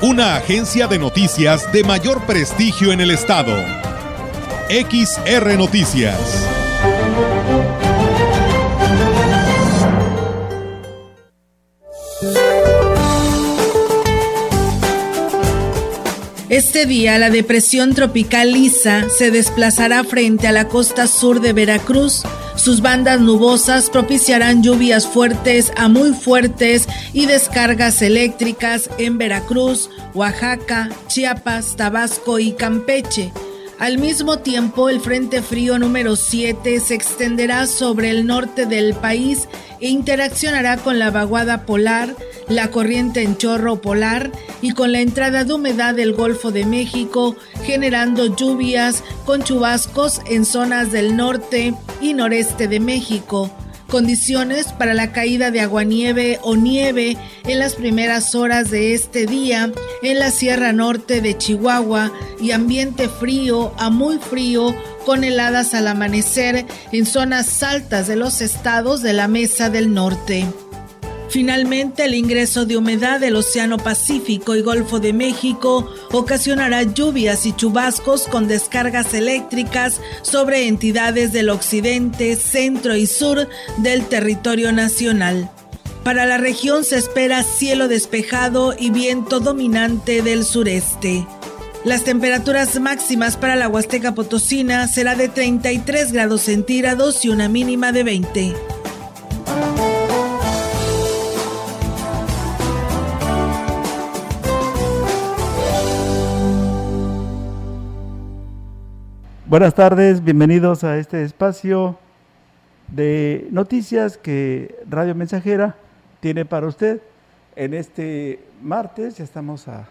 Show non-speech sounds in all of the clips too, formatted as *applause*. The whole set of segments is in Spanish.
una agencia de noticias de mayor prestigio en el estado. XR Noticias. Este día la depresión tropical Lisa se desplazará frente a la costa sur de Veracruz sus bandas nubosas propiciarán lluvias fuertes a muy fuertes y descargas eléctricas en Veracruz, Oaxaca, Chiapas, Tabasco y Campeche. Al mismo tiempo, el Frente Frío número 7 se extenderá sobre el norte del país e interaccionará con la vaguada polar, la corriente en chorro polar y con la entrada de humedad del Golfo de México, generando lluvias con chubascos en zonas del norte y noreste de México condiciones para la caída de aguanieve o nieve en las primeras horas de este día en la Sierra Norte de Chihuahua y ambiente frío a muy frío con heladas al amanecer en zonas altas de los estados de la Mesa del Norte. Finalmente, el ingreso de humedad del Océano Pacífico y Golfo de México ocasionará lluvias y chubascos con descargas eléctricas sobre entidades del occidente, centro y sur del territorio nacional. Para la región se espera cielo despejado y viento dominante del sureste. Las temperaturas máximas para la Huasteca Potosina será de 33 grados centígrados y una mínima de 20. Buenas tardes, bienvenidos a este espacio de noticias que Radio Mensajera tiene para usted. En este martes, ya estamos a,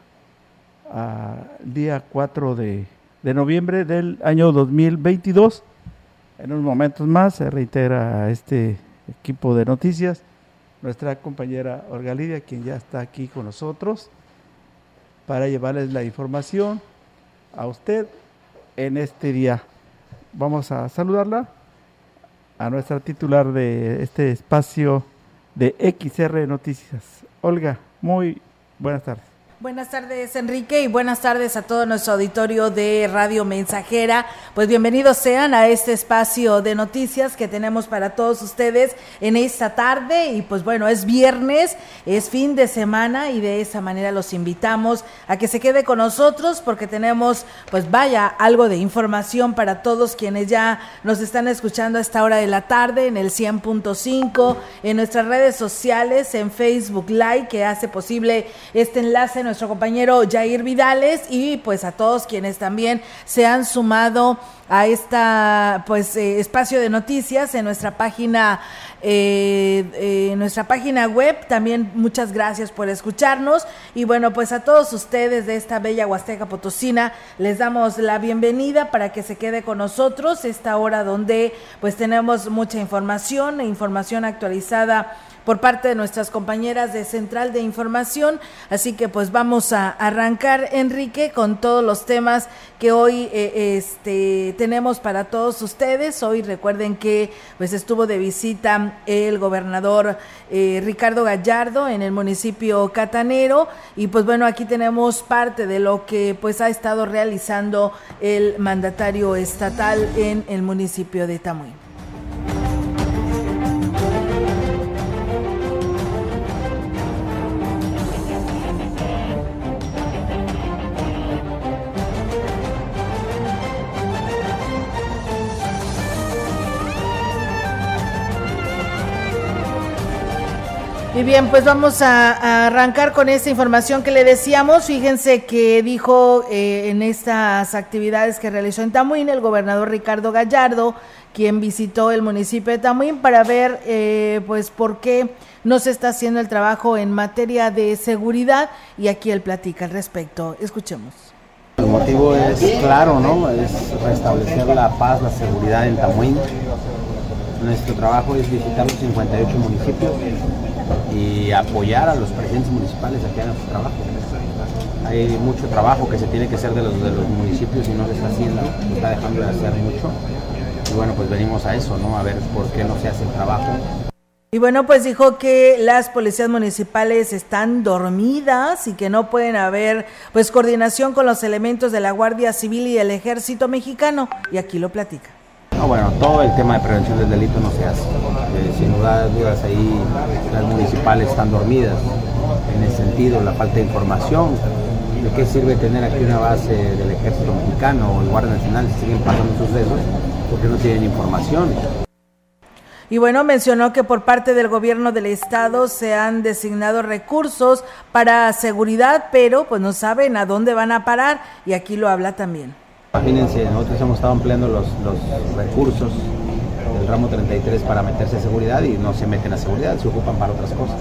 día 4 de, noviembre del año 2022. En unos momentos más se reitera este equipo de noticias nuestra compañera Olga Lidia, quien ya está aquí con nosotros, para llevarles la información a usted en este día. Vamos a saludarla a nuestra titular de este espacio de XR Noticias. Olga, muy buenas tardes. Buenas tardes, Enrique, y buenas tardes a todo nuestro auditorio de Radio Mensajera. Pues bienvenidos sean a este espacio de noticias que tenemos para todos ustedes en esta tarde. Y pues bueno, es viernes, es fin de semana y de esa manera los invitamos a que se quede con nosotros porque tenemos, pues vaya, algo de información para todos quienes ya nos están escuchando a esta hora de la tarde en el 100.5, en nuestras redes sociales, en Facebook Live, que hace posible este enlace nuestro compañero Jair Vidales y pues a todos quienes también se han sumado a esta pues eh, espacio de noticias en nuestra página eh, eh, nuestra página web también muchas gracias por escucharnos y bueno pues a todos ustedes de esta bella Huasteca Potosina les damos la bienvenida para que se quede con nosotros esta hora donde pues tenemos mucha información e información actualizada por parte de nuestras compañeras de Central de Información. Así que pues vamos a arrancar, Enrique, con todos los temas que hoy eh, este, tenemos para todos ustedes. Hoy recuerden que pues estuvo de visita el gobernador eh, Ricardo Gallardo en el municipio Catanero y pues bueno, aquí tenemos parte de lo que pues ha estado realizando el mandatario estatal en el municipio de Tamuín. Bien, pues vamos a, arrancar con esta información que le decíamos. Fíjense que dijo eh, en estas actividades que realizó en Tamuín el gobernador Ricardo Gallardo, quien visitó el municipio de Tamuín para ver eh, pues por qué no se está haciendo el trabajo en materia de seguridad y aquí él platica al respecto. Escuchemos. objetivo es claro, ¿no? Es restablecer la paz, la seguridad en Tamuín. Nuestro trabajo es visitar los 58 municipios y apoyar a los presidentes municipales a que hagan su trabajo. Hay mucho trabajo que se tiene que hacer de los, de los municipios y no se está haciendo, se está dejando de hacer mucho. Y bueno, pues venimos a eso, ¿no? A ver por qué no se hace el trabajo. Y bueno, pues dijo que las policías municipales están dormidas y que no pueden haber pues coordinación con los elementos de la Guardia Civil y el Ejército Mexicano. Y aquí lo platica. No, bueno, todo el tema de prevención del delito no se hace. Eh, sin duda, dudas ahí las municipales están dormidas. En ese sentido, la falta de información. ¿De qué sirve tener aquí una base del ejército mexicano o el Guardia Nacional si siguen pasando sucesos? Porque no tienen información. Y bueno, mencionó que por parte del gobierno del estado se han designado recursos para seguridad, pero pues no saben a dónde van a parar y aquí lo habla también. Imagínense, nosotros hemos estado empleando los, los recursos del ramo 33 para meterse a seguridad y no se meten a seguridad, se ocupan para otras cosas.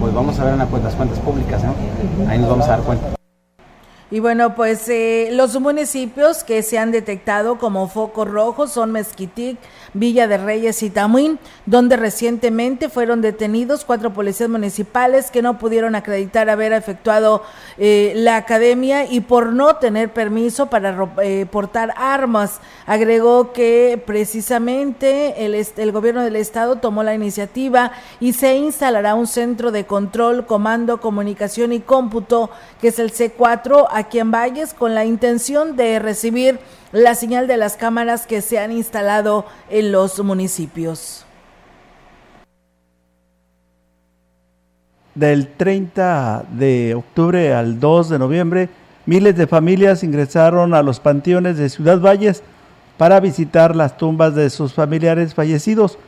Pues vamos a ver en las cuentas, cuentas públicas, ¿no? Ahí nos vamos a dar cuenta. Y bueno, pues eh, los municipios que se han detectado como focos rojos son Mezquitic, Villa de Reyes y Tamuín, donde recientemente fueron detenidos cuatro policías municipales que no pudieron acreditar haber efectuado eh, la academia y por no tener permiso para eh, portar armas. Agregó que precisamente el, el gobierno del estado tomó la iniciativa y se instalará un centro de control, comando, comunicación y cómputo, que es el C4, aquí en Valles, con la intención de recibir la señal de las cámaras que se han instalado en los municipios. Del 30 de octubre al 2 de noviembre, miles de familias ingresaron a los panteones de Ciudad Valles para visitar las tumbas de sus familiares fallecidos.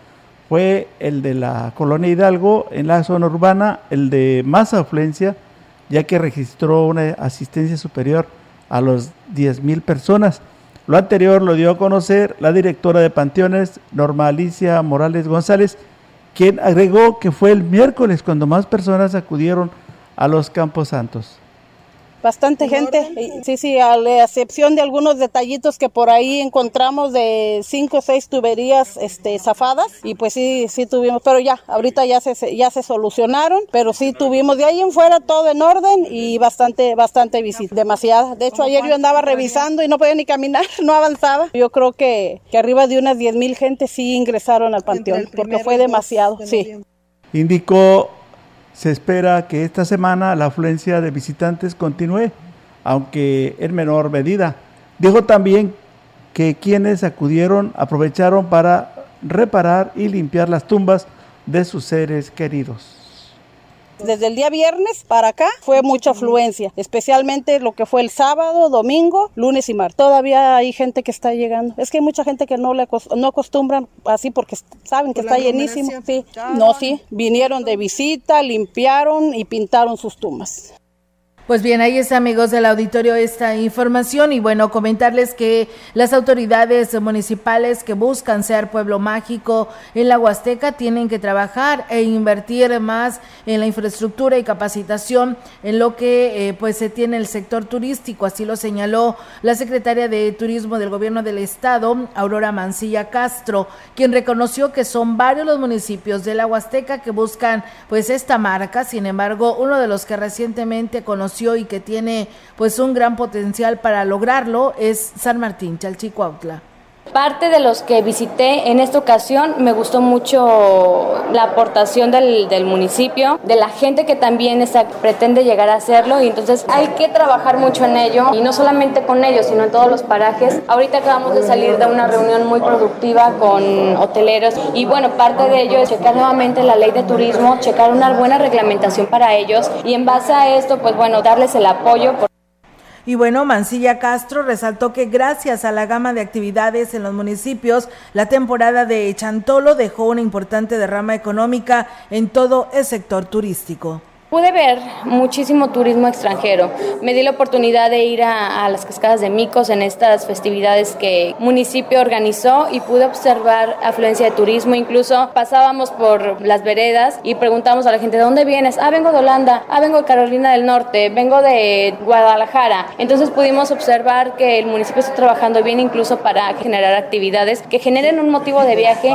Fue el de la colonia Hidalgo en la zona urbana, el de más afluencia, ya que registró una asistencia superior a los 10.000 personas. Lo anterior lo dio a conocer la directora de Panteones, Norma Alicia Morales González, quien agregó que fue el miércoles cuando más personas acudieron a los Campos Santos. Bastante gente, sí, sí, a la excepción de algunos detallitos que por ahí encontramos de cinco o seis tuberías este, zafadas y pues sí, sí tuvimos, pero ya, ahorita ya se, ya se solucionaron, pero sí tuvimos de ahí en fuera todo en orden y bastante, bastante visita, demasiada. De hecho, ayer yo andaba revisando y no podía ni caminar, *laughs* no avanzaba. Yo creo que, que arriba de unas 10 mil gente sí ingresaron al panteón, porque fue demasiado, sí. Indicó se espera que esta semana la afluencia de visitantes continúe, aunque en menor medida. Dijo también que quienes acudieron aprovecharon para reparar y limpiar las tumbas de sus seres queridos. Desde el día viernes para acá fue mucha afluencia, especialmente lo que fue el sábado, domingo, lunes y martes. Todavía hay gente que está llegando. Es que hay mucha gente que no le no acostumbran así porque saben que está llenísimo. Sí. No, sí, vinieron de visita, limpiaron y pintaron sus tumbas. Pues bien, ahí está amigos del auditorio esta información. Y bueno, comentarles que las autoridades municipales que buscan ser pueblo mágico en la Huasteca tienen que trabajar e invertir más en la infraestructura y capacitación en lo que eh, pues se tiene el sector turístico, así lo señaló la secretaria de Turismo del Gobierno del Estado, Aurora Mancilla Castro, quien reconoció que son varios los municipios de la Huasteca que buscan pues esta marca, sin embargo, uno de los que recientemente conoció y que tiene pues un gran potencial para lograrlo es San Martín, Chalchicuautla. Parte de los que visité en esta ocasión me gustó mucho la aportación del, del municipio, de la gente que también está, pretende llegar a hacerlo y entonces hay que trabajar mucho en ello y no solamente con ellos, sino en todos los parajes. Ahorita acabamos de salir de una reunión muy productiva con hoteleros y bueno, parte de ello es checar nuevamente la ley de turismo, checar una buena reglamentación para ellos y en base a esto, pues bueno, darles el apoyo. Por y bueno, Mancilla Castro resaltó que gracias a la gama de actividades en los municipios, la temporada de Chantolo dejó una importante derrama económica en todo el sector turístico Pude ver muchísimo turismo extranjero. Me di la oportunidad de ir a, las cascadas de Micos en estas festividades que municipio organizó y pude observar afluencia de turismo. Incluso pasábamos por las veredas y preguntamos a la gente, ¿de dónde vienes? Ah, vengo de Holanda, ah, vengo de Carolina del Norte, vengo de Guadalajara. Entonces pudimos observar que el municipio está trabajando bien incluso para generar actividades que generen un motivo de viaje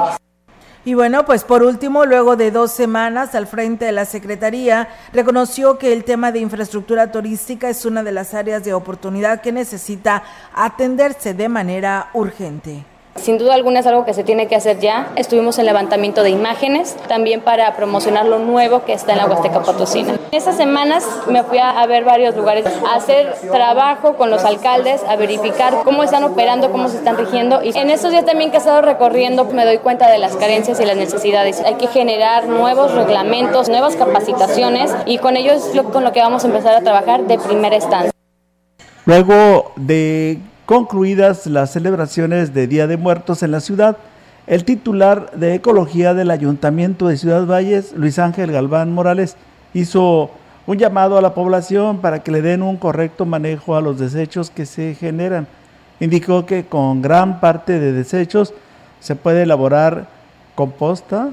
y bueno, pues por último, luego de dos semanas al frente de la Secretaría, reconoció que el tema de infraestructura turística es una de las áreas de oportunidad que necesita atenderse de manera urgente. Sin duda alguna es algo que se tiene que hacer ya. Estuvimos en levantamiento de imágenes, también para promocionar lo nuevo que está en la Huasteca Potosina. Esas semanas me fui a, ver varios lugares, a hacer trabajo con los alcaldes, a verificar cómo están operando, cómo se están rigiendo. Y en estos días también que he estado recorriendo me doy cuenta de las carencias y las necesidades. Hay que generar nuevos reglamentos, nuevas capacitaciones y con ello es con lo que vamos a empezar a trabajar de primera instancia. Luego de concluidas las celebraciones de Día de Muertos en la ciudad, el titular de Ecología del Ayuntamiento de Ciudad Valles, Luis Ángel Galván Morales, hizo un llamado a la población para que le den un correcto manejo a los desechos que se generan. Indicó que con gran parte de desechos se puede elaborar composta,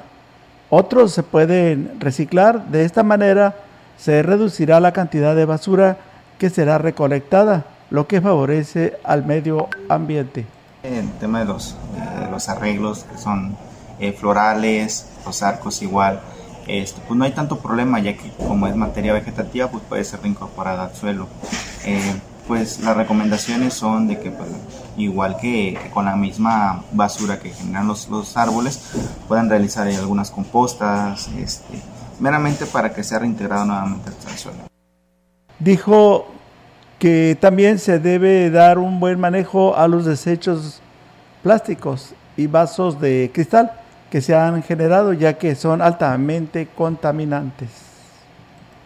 otros se pueden reciclar. De esta manera se reducirá la cantidad de basura que será recolectada lo que favorece al medio ambiente. El tema de los, eh, los arreglos que son eh, florales, los arcos igual, esto, pues no hay tanto problema ya que como es materia vegetativa pues puede ser reincorporada al suelo. Eh, pues las recomendaciones son de que pues, igual que, con la misma basura que generan los, los árboles puedan realizar algunas compostas este, meramente para que sea reintegrado nuevamente al suelo. Dijo que también se debe dar un buen manejo a los desechos plásticos y vasos de cristal que se han generado ya que son altamente contaminantes.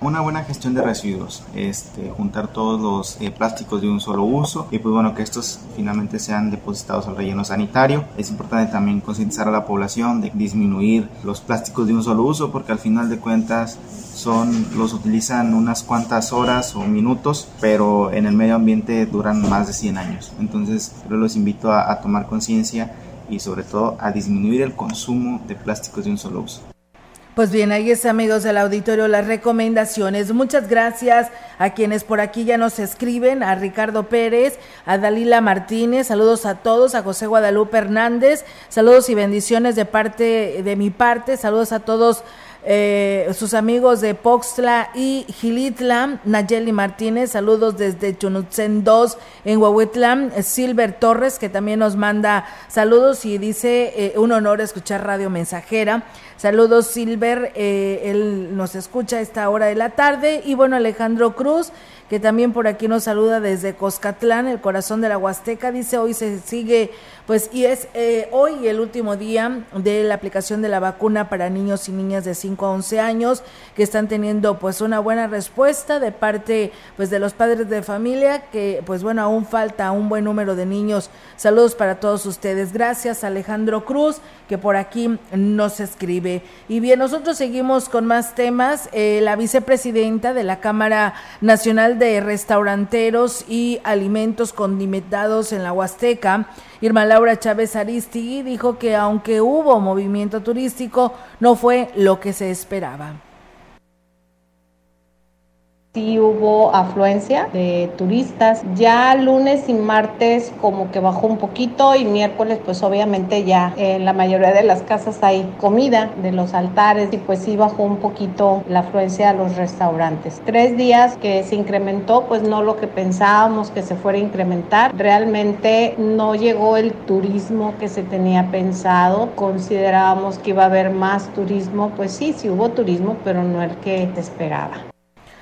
Una buena gestión de residuos, este, juntar todos los eh, plásticos de un solo uso y pues bueno que estos finalmente sean depositados al relleno sanitario. Es importante también concientizar a la población de disminuir los plásticos de un solo uso porque al final de cuentas son los utilizan unas cuantas horas o minutos, pero en el medio ambiente duran más de 100 años. Entonces yo los invito a, a tomar conciencia y sobre todo a disminuir el consumo de plásticos de un solo uso. Pues bien, ahí es amigos del auditorio las recomendaciones. Muchas gracias a quienes por aquí ya nos escriben, a Ricardo Pérez, a Dalila Martínez, saludos a todos, a José Guadalupe Hernández, saludos y bendiciones de parte de mi parte, saludos a todos eh, sus amigos de Poxtla y Gilitla, Nayeli Martínez, saludos desde Chunutzen 2 en Huahuitlán, Silver Torres, que también nos manda saludos y dice eh, un honor escuchar Radio Mensajera. Saludos Silver, eh, él nos escucha a esta hora de la tarde. Y bueno, Alejandro Cruz, que también por aquí nos saluda desde Coscatlán, el corazón de la Huasteca, dice hoy se sigue pues y es eh, hoy el último día de la aplicación de la vacuna para niños y niñas de 5 a 11 años que están teniendo pues una buena respuesta de parte pues de los padres de familia que pues bueno aún falta un buen número de niños. Saludos para todos ustedes. Gracias Alejandro Cruz que por aquí nos escribe. Y bien, nosotros seguimos con más temas. Eh, la vicepresidenta de la Cámara Nacional de Restauranteros y Alimentos Condimentados en la Huasteca, Irma Laura Chávez Aristigui dijo que aunque hubo movimiento turístico, no fue lo que se esperaba sí hubo afluencia de turistas. Ya lunes y martes como que bajó un poquito y miércoles pues obviamente ya en la mayoría de las casas hay comida de los altares y pues sí bajó un poquito la afluencia a los restaurantes. Tres días que se incrementó pues no lo que pensábamos que se fuera a incrementar. Realmente no llegó el turismo que se tenía pensado. Considerábamos que iba a haber más turismo. Pues sí, sí hubo turismo pero no el que esperaba.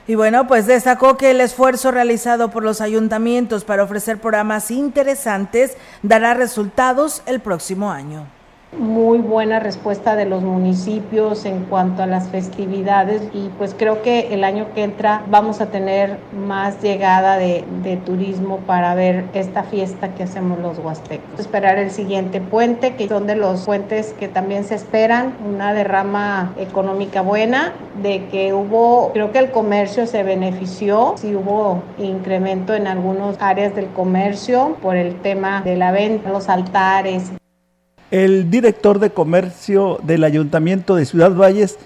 Y bueno, pues destacó que el esfuerzo realizado por los ayuntamientos para ofrecer programas interesantes dará resultados el próximo año. Muy buena respuesta de los municipios en cuanto a las festividades y pues creo que el año que entra vamos a tener más llegada de, turismo para ver esta fiesta que hacemos los huastecos. Esperar el siguiente puente, que son de los puentes que también se esperan, una derrama económica buena, de que hubo, creo que el comercio se benefició, si hubo incremento en algunas áreas del comercio por el tema de la venta, los altares, el director de comercio del Ayuntamiento de Ciudad Valles,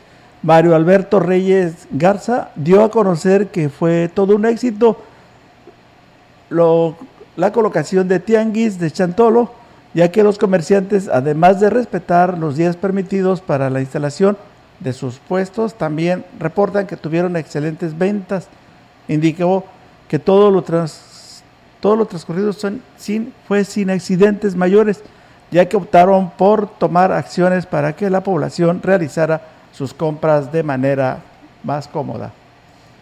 Mario Alberto Reyes Garza, dio a conocer que fue todo un éxito la colocación de tianguis de Chantolo, ya que los comerciantes, además de respetar los días permitidos para la instalación de sus puestos, también reportan que tuvieron excelentes ventas. Indicó que todo lo, todo lo transcurrido son sin, fue sin accidentes mayores ya que optaron por tomar acciones para que la población realizara sus compras de manera más cómoda.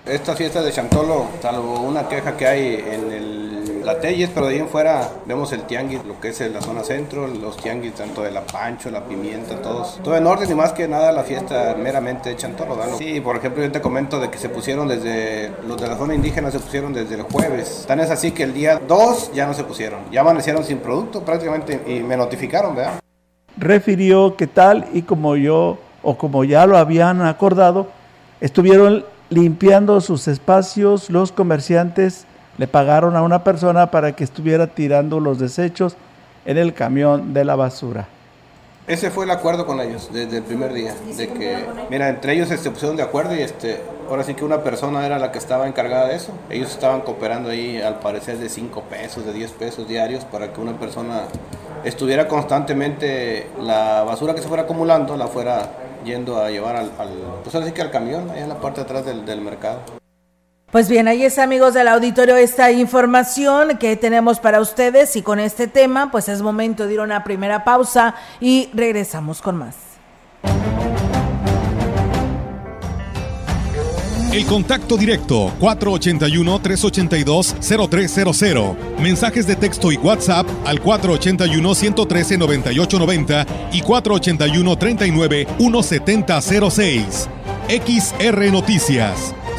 Esta fiesta de Chantolo, salvo una queja que hay en el, la Telles, pero de ahí en fuera vemos el tianguis, lo que es la zona centro, los tianguis tanto de la Pancho, la Pimienta, todos. Todo en orden y más que nada la fiesta meramente de Chantolo. ¿no? Sí, por ejemplo, yo te comento de que se pusieron desde, los de la zona indígena se pusieron desde el jueves. Tan es así que el día 2 ya no se pusieron, ya amanecieron sin producto prácticamente y me notificaron, ¿verdad? Refirió que tal y como yo, o como ya lo habían acordado, estuvieron limpiando sus espacios, los comerciantes le pagaron a una persona para que estuviera tirando los desechos en el camión de la basura. Ese fue el acuerdo con ellos desde el primer día, de que, mira, entre ellos se pusieron de acuerdo y este, ahora sí que una persona era la que estaba encargada de eso. Ellos estaban cooperando ahí, al parecer, de 5 pesos, de 10 pesos diarios para que una persona estuviera constantemente la basura que se fuera acumulando, la fuera yendo a llevar al, pues que al camión, ahí en la parte de atrás del, del mercado. Pues bien, ahí es amigos del auditorio esta información que tenemos para ustedes y con este tema pues es momento de ir a una primera pausa y regresamos con más. El contacto directo 481-382-0300. Mensajes de texto y WhatsApp al 481-113-9890 y 481-39-1706. XR Noticias.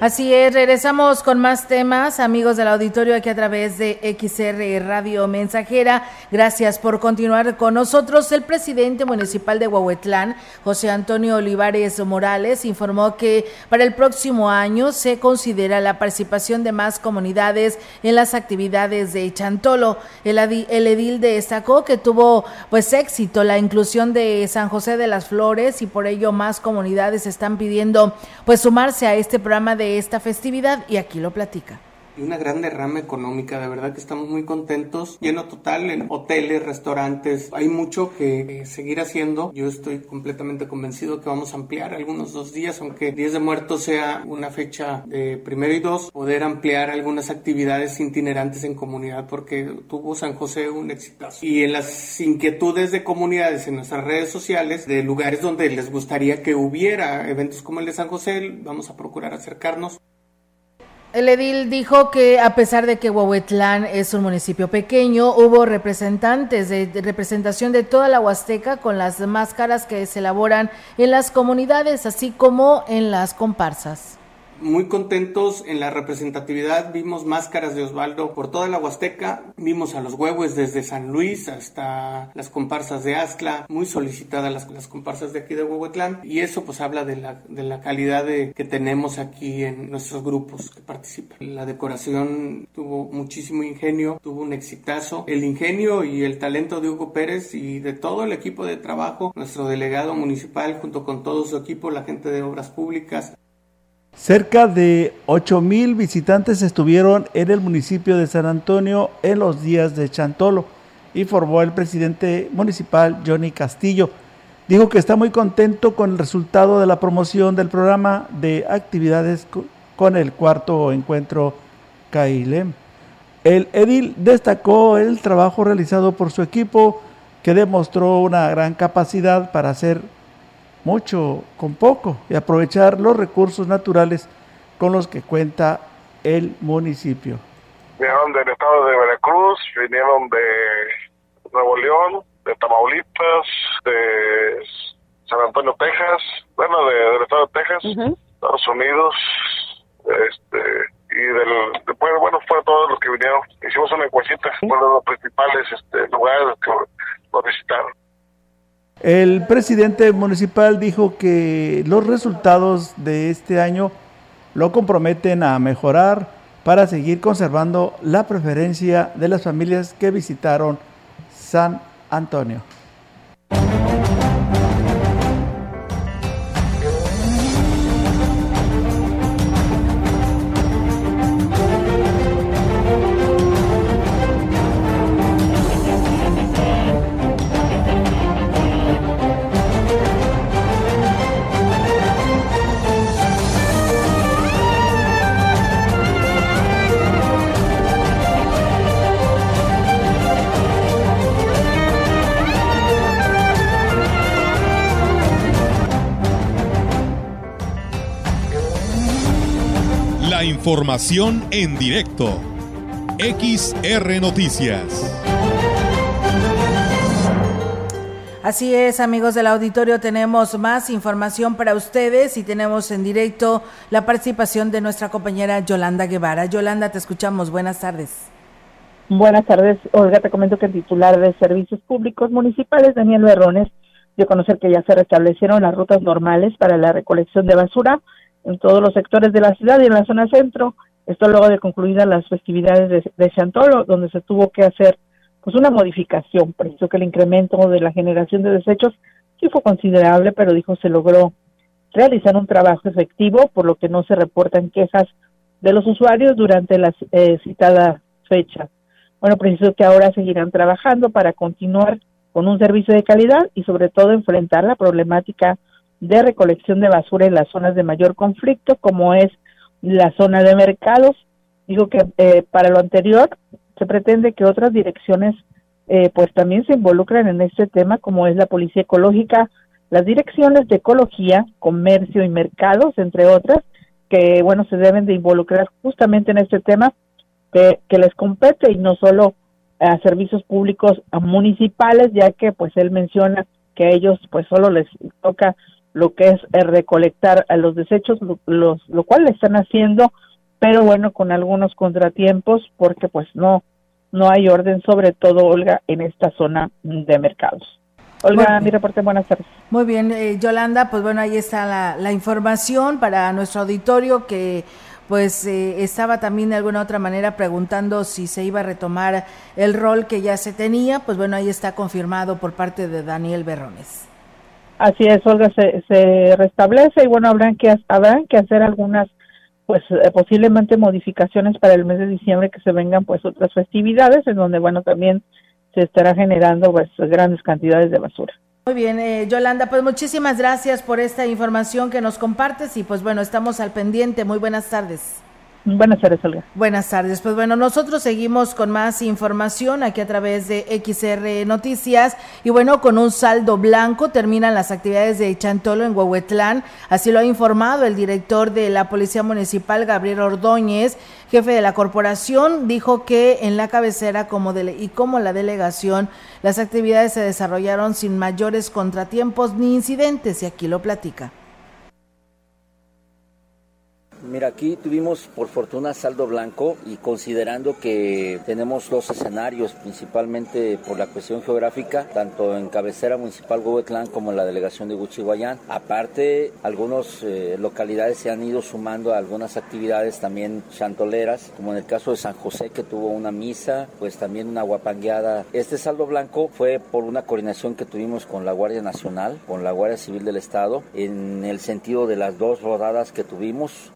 Así es, regresamos con más temas, amigos del auditorio, aquí a través de XR Radio Mensajera. Gracias por continuar con nosotros. El presidente municipal de Huahuetlán, José Antonio Olivares Morales, informó que para el próximo año se considera la participación de más comunidades en las actividades de Chantolo. El, el edil destacó que tuvo pues éxito la inclusión de San José de las Flores y por ello más comunidades están pidiendo pues sumarse a este programa de esta festividad y aquí lo platica. Y una gran derrama económica. De verdad que estamos muy contentos. Lleno total en hoteles, restaurantes. Hay mucho que seguir haciendo. Yo estoy completamente convencido que vamos a ampliar algunos dos días, aunque 10 de muertos sea una fecha de primero y dos, poder ampliar algunas actividades itinerantes en comunidad porque tuvo San José un exitazo. Y en las inquietudes de comunidades en nuestras redes sociales, de lugares donde les gustaría que hubiera eventos como el de San José, vamos a procurar acercarnos. El edil dijo que a pesar de que Huehuetlán es un municipio pequeño, hubo representantes de, representación de toda la Huasteca con las máscaras que se elaboran en las comunidades, así como en las comparsas muy contentos en la representatividad. Vimos máscaras de Osvaldo por toda la Huasteca. Vimos a los huevos desde San Luis hasta las comparsas de Aztla. Muy solicitadas las, las comparsas de aquí de Huehuetlán. Y eso pues habla de la, de la calidad de, que tenemos aquí en nuestros grupos que participan. La decoración tuvo muchísimo ingenio, tuvo un exitazo. El ingenio y el talento de Hugo Pérez y de todo el equipo de trabajo, nuestro delegado municipal junto con todo su equipo, la gente de obras públicas, Cerca de 8 mil visitantes estuvieron en el municipio de San Antonio en los días de Chantolo, informó el presidente municipal Johnny Castillo. Dijo que está muy contento con el resultado de la promoción del programa de actividades con el cuarto encuentro CAILEM. El edil destacó el trabajo realizado por su equipo, que demostró una gran capacidad para hacer mucho con poco y aprovechar los recursos naturales con los que cuenta el municipio. Vinieron del estado de Veracruz, vinieron de Nuevo León, de Tamaulipas, de San Antonio, Texas, bueno, de, del estado de Texas, Estados Unidos, este, y del, después, bueno, fueron todos los que vinieron. Hicimos una encuestita, fueron los principales este, lugares que nos visitaron. El presidente municipal dijo que los resultados de este año lo comprometen a mejorar para seguir conservando la preferencia de las familias que visitaron San Antonio. Información en directo. XR Noticias. Así es, amigos del auditorio, tenemos más información para ustedes y tenemos en directo la participación de nuestra compañera Yolanda Guevara. Yolanda, te escuchamos. Buenas tardes. Buenas tardes, Olga. Te comento que el titular de Servicios Públicos Municipales, Daniel Berrones, dio a conocer que ya se restablecieron las rutas normales para la recolección de basura en todos los sectores de la ciudad y en la zona centro. Esto luego de concluidas las festividades de, de Chantolo, donde se tuvo que hacer pues una modificación. Preciso que el incremento de la generación de desechos sí fue considerable, pero dijo se logró realizar un trabajo efectivo, por lo que no se reportan quejas de los usuarios durante la eh, citada fecha. Bueno, preciso que ahora seguirán trabajando para continuar con un servicio de calidad y sobre todo enfrentar la problemática de recolección de basura en las zonas de mayor conflicto, como es la zona de mercados. Digo que eh, para lo anterior se pretende que otras direcciones eh, pues también se involucren en este tema, como es la Policía Ecológica, las direcciones de ecología, comercio y mercados, entre otras, que bueno, se deben de involucrar justamente en este tema que, que les compete y no solo a servicios públicos municipales, ya que pues él menciona que a ellos pues solo les toca lo que es eh, recolectar a los desechos, lo, los, lo cual le están haciendo, pero bueno, con algunos contratiempos porque pues no, no hay orden, sobre todo, Olga, en esta zona de mercados. Olga, mi reporte, buenas tardes. Muy bien, eh, Yolanda, pues bueno, ahí está la, la, información para nuestro auditorio que pues eh, estaba también de alguna otra manera preguntando si se iba a retomar el rol que ya se tenía, pues bueno, ahí está confirmado por parte de Daniel Berrones. Así es, Olga, se, se restablece y bueno, habrán que, habrán que hacer algunas pues eh, posiblemente modificaciones para el mes de diciembre que se vengan pues otras festividades en donde bueno también se estará generando pues grandes cantidades de basura. Muy bien, eh, Yolanda, pues muchísimas gracias por esta información que nos compartes y pues bueno, estamos al pendiente. Muy buenas tardes. Buenas tardes, Olga. Buenas tardes. Pues bueno, nosotros seguimos con más información aquí a través de XR Noticias. Y bueno, con un saldo blanco terminan las actividades de Chantolo en Huehuetlán. Así lo ha informado el director de la Policía Municipal, Gabriel Ordóñez, jefe de la corporación. Dijo que en la cabecera como y como la delegación, las actividades se desarrollaron sin mayores contratiempos ni incidentes. Y aquí lo platica. Mira, aquí tuvimos por fortuna saldo blanco y considerando que tenemos dos escenarios, principalmente por la cuestión geográfica, tanto en cabecera municipal Huehuetlán como en la delegación de Guchihuayán. Aparte, algunas eh, localidades se han ido sumando a algunas actividades también chantoleras, como en el caso de San José que tuvo una misa, pues también una guapangueada. Este saldo blanco fue por una coordinación que tuvimos con la Guardia Nacional, con la Guardia Civil del Estado, en el sentido de las dos rodadas que tuvimos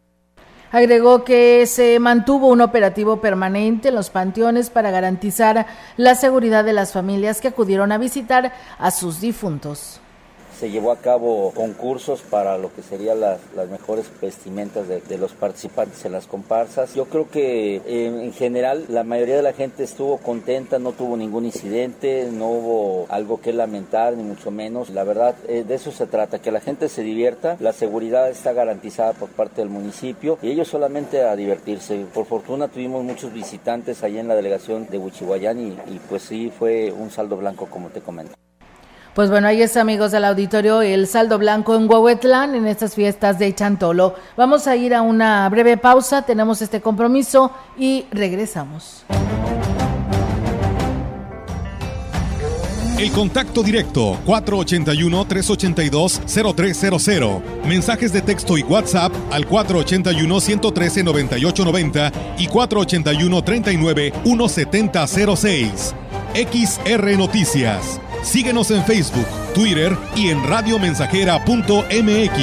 Agregó que se mantuvo un operativo permanente en los panteones para garantizar la seguridad de las familias que acudieron a visitar a sus difuntos se llevó a cabo concursos para lo que serían las, mejores vestimentas de, los participantes en las comparsas. Yo creo que en general la mayoría de la gente estuvo contenta, no tuvo ningún incidente, no hubo algo que lamentar, ni mucho menos. La verdad, eh, de eso se trata, que la gente se divierta, la seguridad está garantizada por parte del municipio y ellos solamente a divertirse. Por fortuna tuvimos muchos visitantes ahí en la delegación de Huichihuayán y, y pues sí fue un saldo blanco como te comento. Pues bueno, ahí es amigos del auditorio el saldo blanco en Huehuetlán en estas fiestas de Chantolo. Vamos a ir a una breve pausa, tenemos este compromiso y regresamos. El contacto directo 481-382-0300. Mensajes de texto y WhatsApp al 481-113-9890 y 481-39-1706. XR Noticias. Síguenos en Facebook, Twitter y en radiomensajera.mx.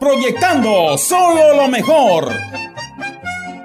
Proyectando solo lo mejor.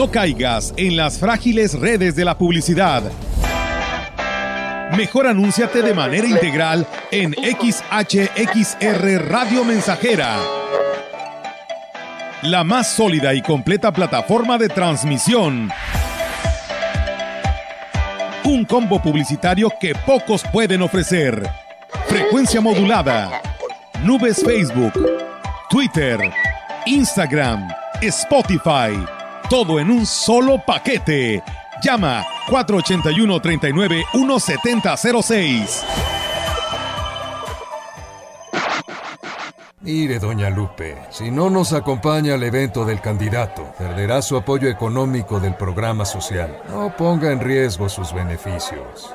No caigas en las frágiles redes de la publicidad. Mejor anúnciate de manera integral en XHXR Radio Mensajera. La más sólida y completa plataforma de transmisión. Un combo publicitario que pocos pueden ofrecer. Frecuencia modulada. Nubes Facebook, Twitter, Instagram, Spotify. Todo en un solo paquete. Llama 481 39 1706. Mire, doña Lupe, si no nos acompaña al evento del candidato, perderá su apoyo económico del programa social. No ponga en riesgo sus beneficios.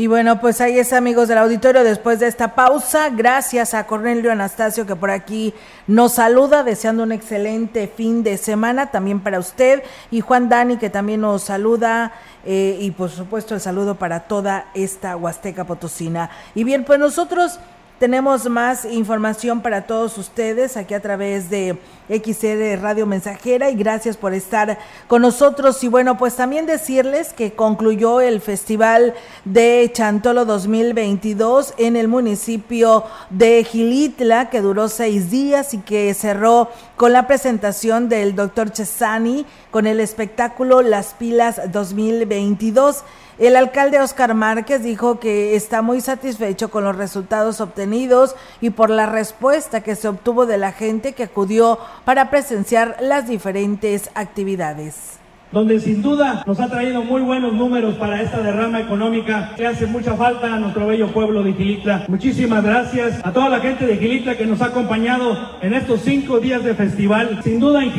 Y bueno, pues ahí es amigos del auditorio después de esta pausa. Gracias a Cornelio Anastasio que por aquí nos saluda, deseando un excelente fin de semana también para usted. Y Juan Dani que también nos saluda. Eh, y por supuesto el saludo para toda esta Huasteca Potosina. Y bien, pues nosotros tenemos más información para todos ustedes aquí a través de XR Radio Mensajera y gracias por estar con nosotros. Y bueno, pues también decirles que concluyó el Festival de Chantolo 2022 en el municipio de Gilitla, que duró seis días y que cerró con la presentación del doctor Chesani con el espectáculo Las Pilas 2022. El alcalde Oscar Márquez dijo que está muy satisfecho con los resultados obtenidos y por la respuesta que se obtuvo de la gente que acudió para presenciar las diferentes actividades donde sin duda nos ha traído muy buenos números para esta derrama económica que hace mucha falta a nuestro bello pueblo de Gilitla. Muchísimas gracias a toda la gente de Gilitla que nos ha acompañado en estos cinco días de festival. Sin duda en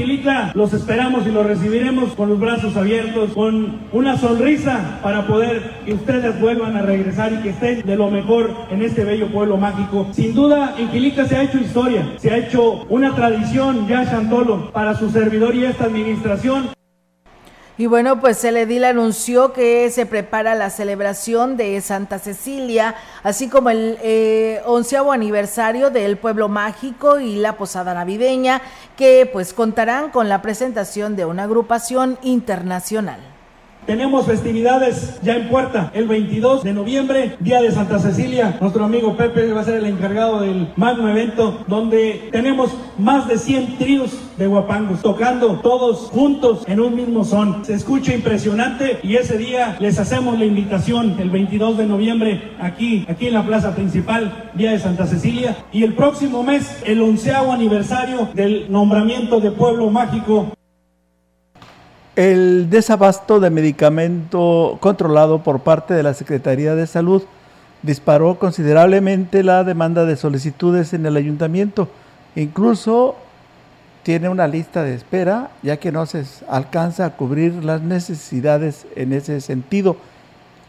los esperamos y los recibiremos con los brazos abiertos, con una sonrisa para poder que ustedes vuelvan a regresar y que estén de lo mejor en este bello pueblo mágico. Sin duda en se ha hecho historia, se ha hecho una tradición ya Chantolo para su servidor y esta administración. Y bueno, pues el edil anunció que se prepara la celebración de Santa Cecilia, así como el eh, onceavo aniversario del pueblo mágico y la posada navideña, que pues contarán con la presentación de una agrupación internacional. Tenemos festividades ya en puerta. El 22 de noviembre, Día de Santa Cecilia. Nuestro amigo Pepe va a ser el encargado del magno evento donde tenemos más de 100 tríos de guapangos tocando todos juntos en un mismo son. Se escucha impresionante y ese día les hacemos la invitación el 22 de noviembre aquí, aquí en la plaza principal, Día de Santa Cecilia. Y el próximo mes, el onceavo aniversario del nombramiento de Pueblo Mágico el desabasto de medicamento controlado por parte de la Secretaría de Salud disparó considerablemente la demanda de solicitudes en el ayuntamiento. Incluso tiene una lista de espera, ya que no se alcanza a cubrir las necesidades en ese sentido.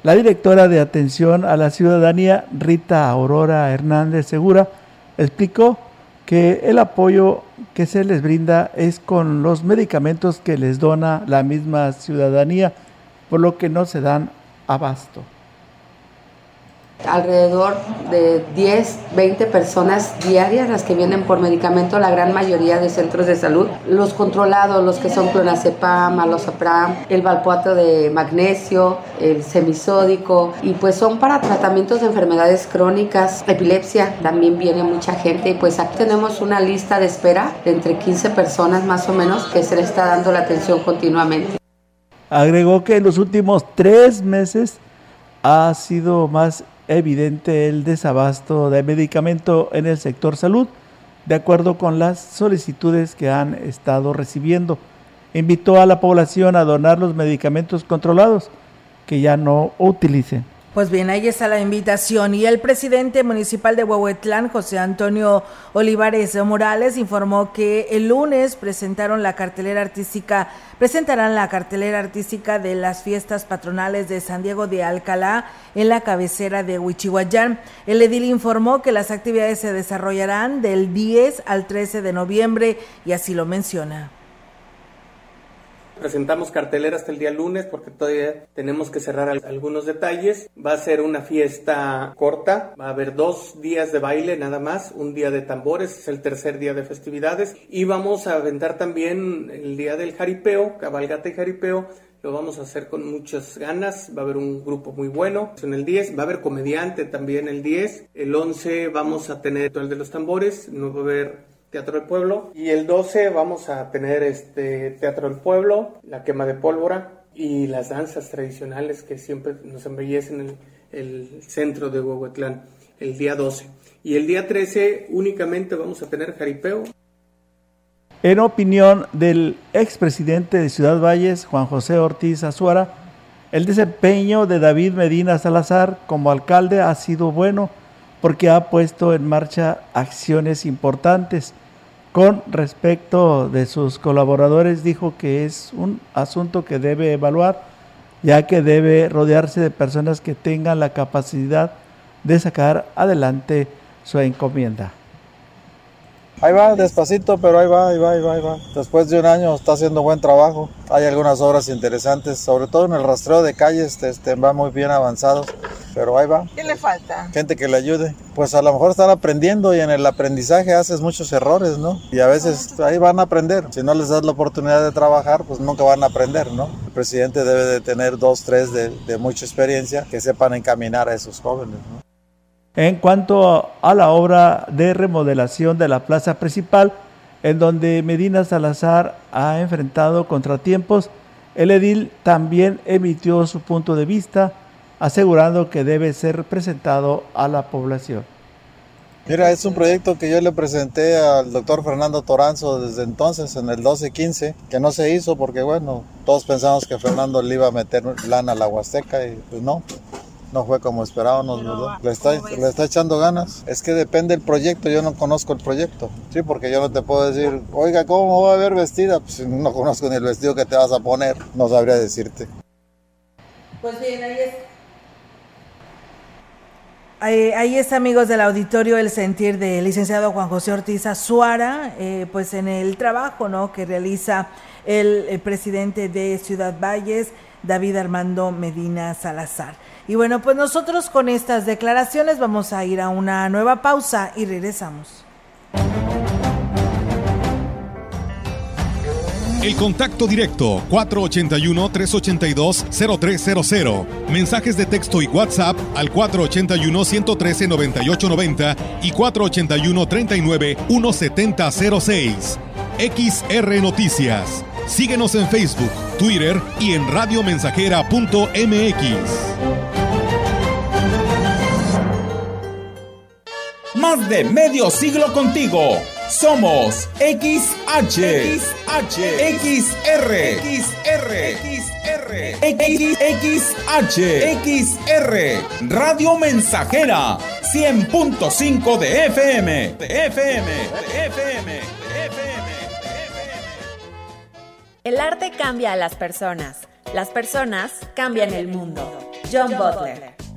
La directora de Atención a la Ciudadanía, Rita Aurora Hernández Segura, explicó que el apoyo que se les brinda es con los medicamentos que les dona la misma ciudadanía, por lo que no se dan abasto alrededor de 10, 20 personas diarias las que vienen por medicamento, la gran mayoría de centros de salud. Los controlados, los que son clonazepam, alozapram, el valpoato de magnesio, el semisódico, y pues son para tratamientos de enfermedades crónicas, epilepsia, también viene mucha gente, y pues aquí tenemos una lista de espera de entre 15 personas más o menos que se le está dando la atención continuamente. Agregó que en los últimos tres meses ha sido más evidente el desabasto de medicamento en el sector salud, de acuerdo con las solicitudes que han estado recibiendo. Invitó a la población a donar los medicamentos controlados que ya no utilicen. Pues bien, ahí está la invitación. Y el presidente municipal de Huehuetlán, José Antonio Olivares Morales, informó que el lunes presentaron la cartelera artística, presentarán la cartelera artística de las fiestas patronales de San Diego de Alcalá en la cabecera de Huichihuayán. El edil informó que las actividades se desarrollarán del 10 al 13 de noviembre y así lo menciona presentamos cartelera hasta el día lunes porque todavía tenemos que cerrar algunos detalles. Va a ser una fiesta corta, va a haber dos días de baile nada más, un día de tambores, es el tercer día de festividades y vamos a aventar también el día del jaripeo, cabalgata y jaripeo lo vamos a hacer con muchas ganas. Va a haber un grupo muy bueno. En el 10 va a haber comediante también el 10. El 11 vamos a tener el de los tambores. No va a haber Teatro del Pueblo. Y el 12 vamos a tener este Teatro del Pueblo, la quema de pólvora y las danzas tradicionales que siempre nos embellecen el, el centro de Huehuetlán el día 12. Y el día 13 únicamente vamos a tener jaripeo. En opinión del expresidente de Ciudad Valles, Juan José Ortiz Azuara, el desempeño de David Medina Salazar como alcalde ha sido bueno porque ha puesto en marcha acciones importantes. Con respecto de sus colaboradores, dijo que es un asunto que debe evaluar, ya que debe rodearse de personas que tengan la capacidad de sacar adelante su encomienda. Ahí va, despacito, pero ahí va, ahí va, ahí va, ahí va. Después de un año está haciendo buen trabajo. Hay algunas obras interesantes, sobre todo en el rastreo de calles, este, va muy bien avanzado, pero ahí va. ¿Qué le falta? Gente que le ayude. Pues a lo mejor están aprendiendo y en el aprendizaje haces muchos errores, ¿no? Y a veces ahí van a aprender. Si no les das la oportunidad de trabajar, pues nunca van a aprender, ¿no? El presidente debe de tener dos, tres de, de mucha experiencia que sepan encaminar a esos jóvenes, ¿no? En cuanto a la obra de remodelación de la plaza principal, en donde Medina Salazar ha enfrentado contratiempos, el edil también emitió su punto de vista, asegurando que debe ser presentado a la población. Mira, es un proyecto que yo le presenté al doctor Fernando Toranzo desde entonces, en el 12-15, que no se hizo porque, bueno, todos pensamos que Fernando le iba a meter lana a la Huasteca y pues no no fue como esperábamos, ¿verdad? Le está, le está echando ganas. Es que depende del proyecto, yo no conozco el proyecto. Sí, porque yo no te puedo decir, oiga, ¿cómo voy a ver vestida? Pues si no conozco ni el vestido que te vas a poner, no sabría decirte. Pues bien, ahí es. Ahí, ahí está, amigos del auditorio, el sentir del licenciado Juan José Ortiz Azuara, eh, pues en el trabajo ¿no? que realiza el, el presidente de Ciudad Valles, David Armando Medina Salazar. Y bueno, pues nosotros con estas declaraciones vamos a ir a una nueva pausa y regresamos. El contacto directo 481-382-0300. Mensajes de texto y WhatsApp al 481-113-9890 y 481-39-1706. XR Noticias. Síguenos en Facebook, Twitter y en radiomensajera.mx. De medio siglo contigo. Somos XH, XH, XR, XR, XR, XH, XR, Radio Mensajera, 100.5 de FM, de FM, de FM, de FM. El arte cambia a las personas. Las personas cambian el mundo. John Butler.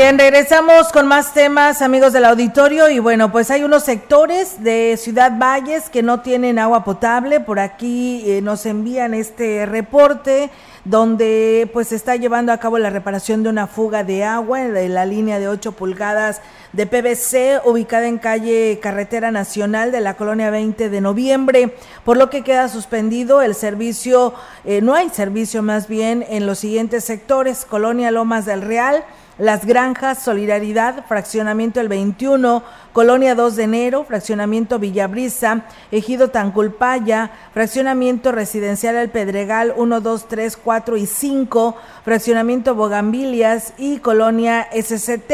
Bien, regresamos con más temas, amigos del auditorio. Y bueno, pues hay unos sectores de Ciudad Valles que no tienen agua potable. Por aquí eh, nos envían este reporte donde pues se está llevando a cabo la reparación de una fuga de agua de la línea de 8 pulgadas de PVC ubicada en calle Carretera Nacional de la colonia 20 de noviembre, por lo que queda suspendido el servicio, eh, no hay servicio más bien en los siguientes sectores, Colonia Lomas del Real, las Granjas, Solidaridad, Fraccionamiento el 21, Colonia 2 de Enero, Fraccionamiento Villabrisa, Ejido Tanculpaya, Fraccionamiento Residencial El Pedregal 1, 2, 3, 4 y 5, Fraccionamiento Bogambilias y Colonia SCT.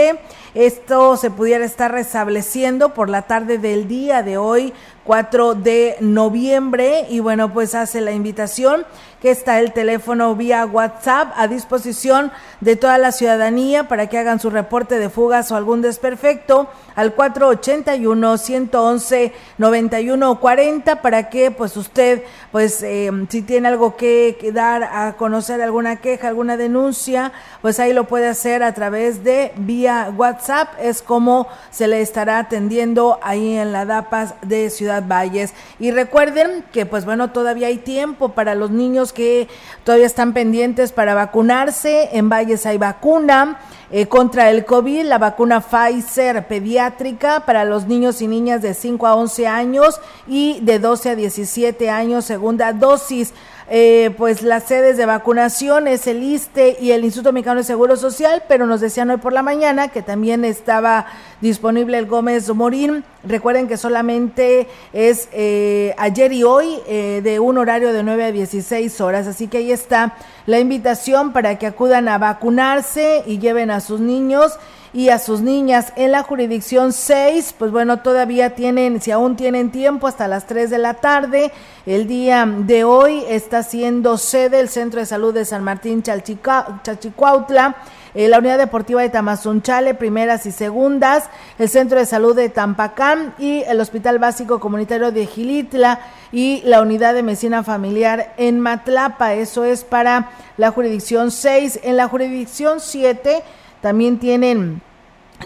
Esto se pudiera estar restableciendo por la tarde del día de hoy 4 de noviembre y bueno pues hace la invitación que está el teléfono vía WhatsApp a disposición de toda la ciudadanía para que hagan su reporte de fugas o algún desperfecto al 481 111 91 40 para que pues usted pues eh, si tiene algo que dar a conocer alguna queja alguna denuncia pues ahí lo puede hacer a través de vía WhatsApp es como se le estará atendiendo ahí en la DAPAS de Ciudad Valles. Y recuerden que pues bueno, todavía hay tiempo para los niños que todavía están pendientes para vacunarse. En Valles hay vacuna. Eh, contra el COVID, la vacuna Pfizer pediátrica para los niños y niñas de 5 a 11 años y de 12 a 17 años, segunda dosis. Eh, pues las sedes de vacunación es el ISTE y el Instituto Mexicano de Seguro Social, pero nos decían hoy por la mañana que también estaba disponible el Gómez Morín. Recuerden que solamente es eh, ayer y hoy eh, de un horario de 9 a 16 horas, así que ahí está la invitación para que acudan a vacunarse y lleven a sus niños y a sus niñas en la jurisdicción 6, pues bueno, todavía tienen, si aún tienen tiempo, hasta las 3 de la tarde. El día de hoy está siendo sede el Centro de Salud de San Martín Chalchicuautla. Eh, la Unidad Deportiva de Tamazunchale, primeras y segundas, el Centro de Salud de Tampacán y el Hospital Básico Comunitario de Gilitla y la Unidad de Medicina Familiar en Matlapa. Eso es para la jurisdicción 6. En la jurisdicción 7 también tienen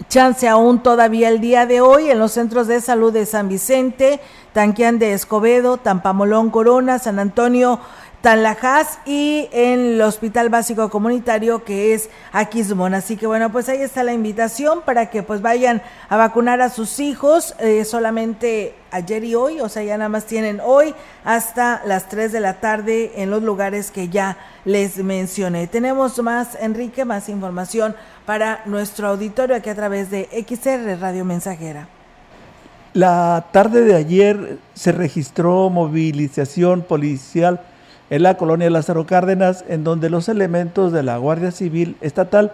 chance aún todavía el día de hoy en los centros de salud de San Vicente, Tanquián de Escobedo, Tampamolón Corona, San Antonio Tanlajas y en el Hospital Básico Comunitario que es Aquismón. Así que bueno, pues ahí está la invitación para que pues vayan a vacunar a sus hijos eh, solamente ayer y hoy, o sea, ya nada más tienen hoy hasta las 3 de la tarde en los lugares que ya les mencioné. Tenemos más, Enrique, más información para nuestro auditorio aquí a través de XR Radio Mensajera. La tarde de ayer se registró movilización policial en la colonia Lázaro Cárdenas, en donde los elementos de la Guardia Civil Estatal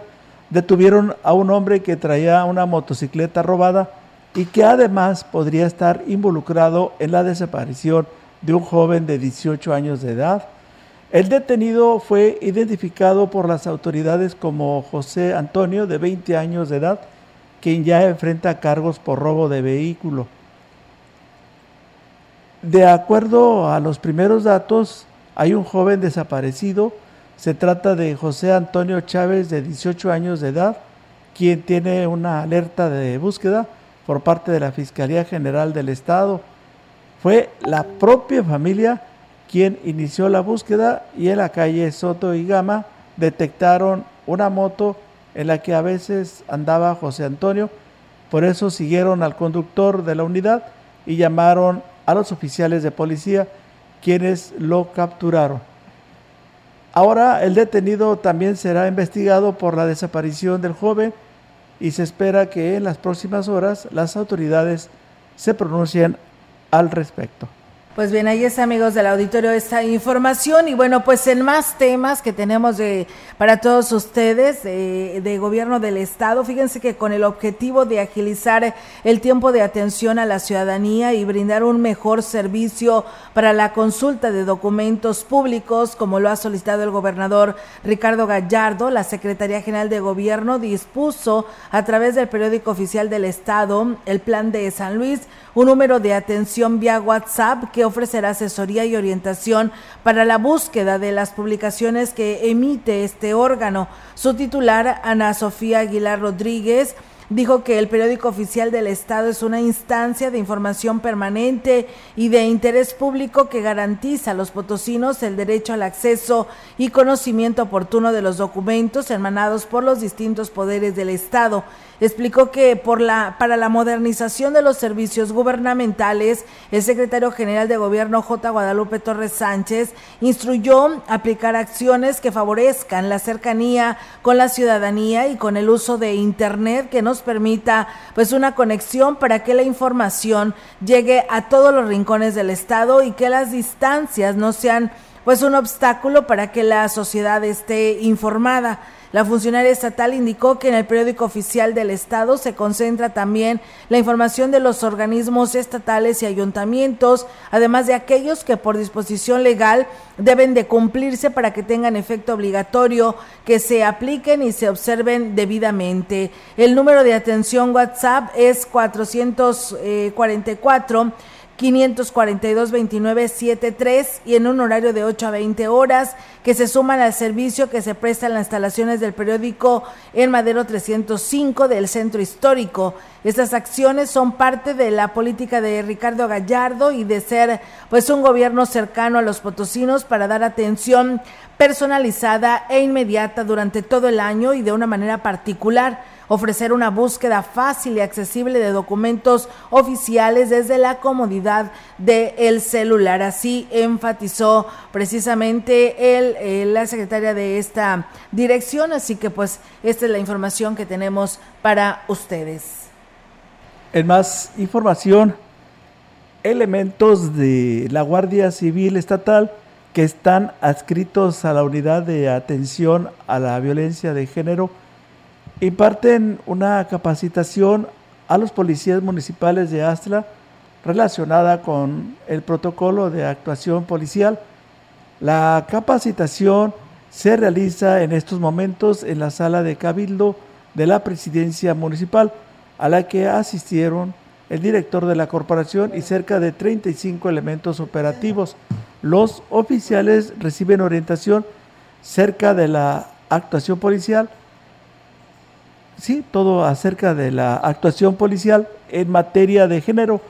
detuvieron a un hombre que traía una motocicleta robada y que además podría estar involucrado en la desaparición de un joven de 18 años de edad. El detenido fue identificado por las autoridades como José Antonio, de 20 años de edad, quien ya enfrenta cargos por robo de vehículo. De acuerdo a los primeros datos, hay un joven desaparecido. Se trata de José Antonio Chávez, de 18 años de edad, quien tiene una alerta de búsqueda por parte de la Fiscalía General del Estado. Fue la propia familia quien inició la búsqueda y en la calle Soto y Gama detectaron una moto en la que a veces andaba José Antonio. Por eso siguieron al conductor de la unidad y llamaron a los oficiales de policía quienes lo capturaron. Ahora el detenido también será investigado por la desaparición del joven y se espera que en las próximas horas las autoridades se pronuncien al respecto. Pues bien, ahí está, amigos del auditorio, esta información. Y bueno, pues en más temas que tenemos de, para todos ustedes de, de, gobierno del Estado, fíjense que con el objetivo de agilizar el tiempo de atención a la ciudadanía y brindar un mejor servicio para la consulta de documentos públicos, como lo ha solicitado el gobernador Ricardo Gallardo, la Secretaría General de Gobierno dispuso a través del periódico oficial del Estado el plan de San Luis, un número de atención vía WhatsApp que ofrecerá asesoría y orientación para la búsqueda de las publicaciones que emite este órgano. Su titular, Ana Sofía Aguilar Rodríguez, dijo que el periódico oficial del Estado es una instancia de información permanente y de interés público que garantiza a los potosinos el derecho al acceso y conocimiento oportuno de los documentos emanados por los distintos poderes del Estado explicó que por la, para la modernización de los servicios gubernamentales, el secretario general de Gobierno J. Guadalupe Torres Sánchez instruyó aplicar acciones que favorezcan la cercanía con la ciudadanía y con el uso de Internet que nos permita pues una conexión para que la información llegue a todos los rincones del Estado y que las distancias no sean pues un obstáculo para que la sociedad esté informada. La funcionaria estatal indicó que en el periódico oficial del Estado se concentra también la información de los organismos estatales y ayuntamientos, además de aquellos que por disposición legal deben de cumplirse para que tengan efecto obligatorio, que se apliquen y se observen debidamente. El número de atención WhatsApp es 444 542-2973 y en un horario de 8 a 20 horas que se suman al servicio que se presta en las instalaciones del periódico en Madero 305 del Centro Histórico. Estas acciones son parte de la política de Ricardo Gallardo y de ser pues un gobierno cercano a los potosinos para dar atención personalizada e inmediata durante todo el año y de una manera particular ofrecer una búsqueda fácil y accesible de documentos oficiales desde la comodidad del celular. Así enfatizó precisamente el, eh, la secretaria de esta dirección. Así que pues esta es la información que tenemos para ustedes. En más información, elementos de la Guardia Civil Estatal que están adscritos a la unidad de atención a la violencia de género imparten una capacitación a los policías municipales de Astla relacionada con el protocolo de actuación policial. La capacitación se realiza en estos momentos en la sala de cabildo de la presidencia municipal, a la que asistieron el director de la corporación y cerca de 35 elementos operativos. Los oficiales reciben orientación cerca de la actuación policial, sí, todo acerca de la actuación policial en materia de género,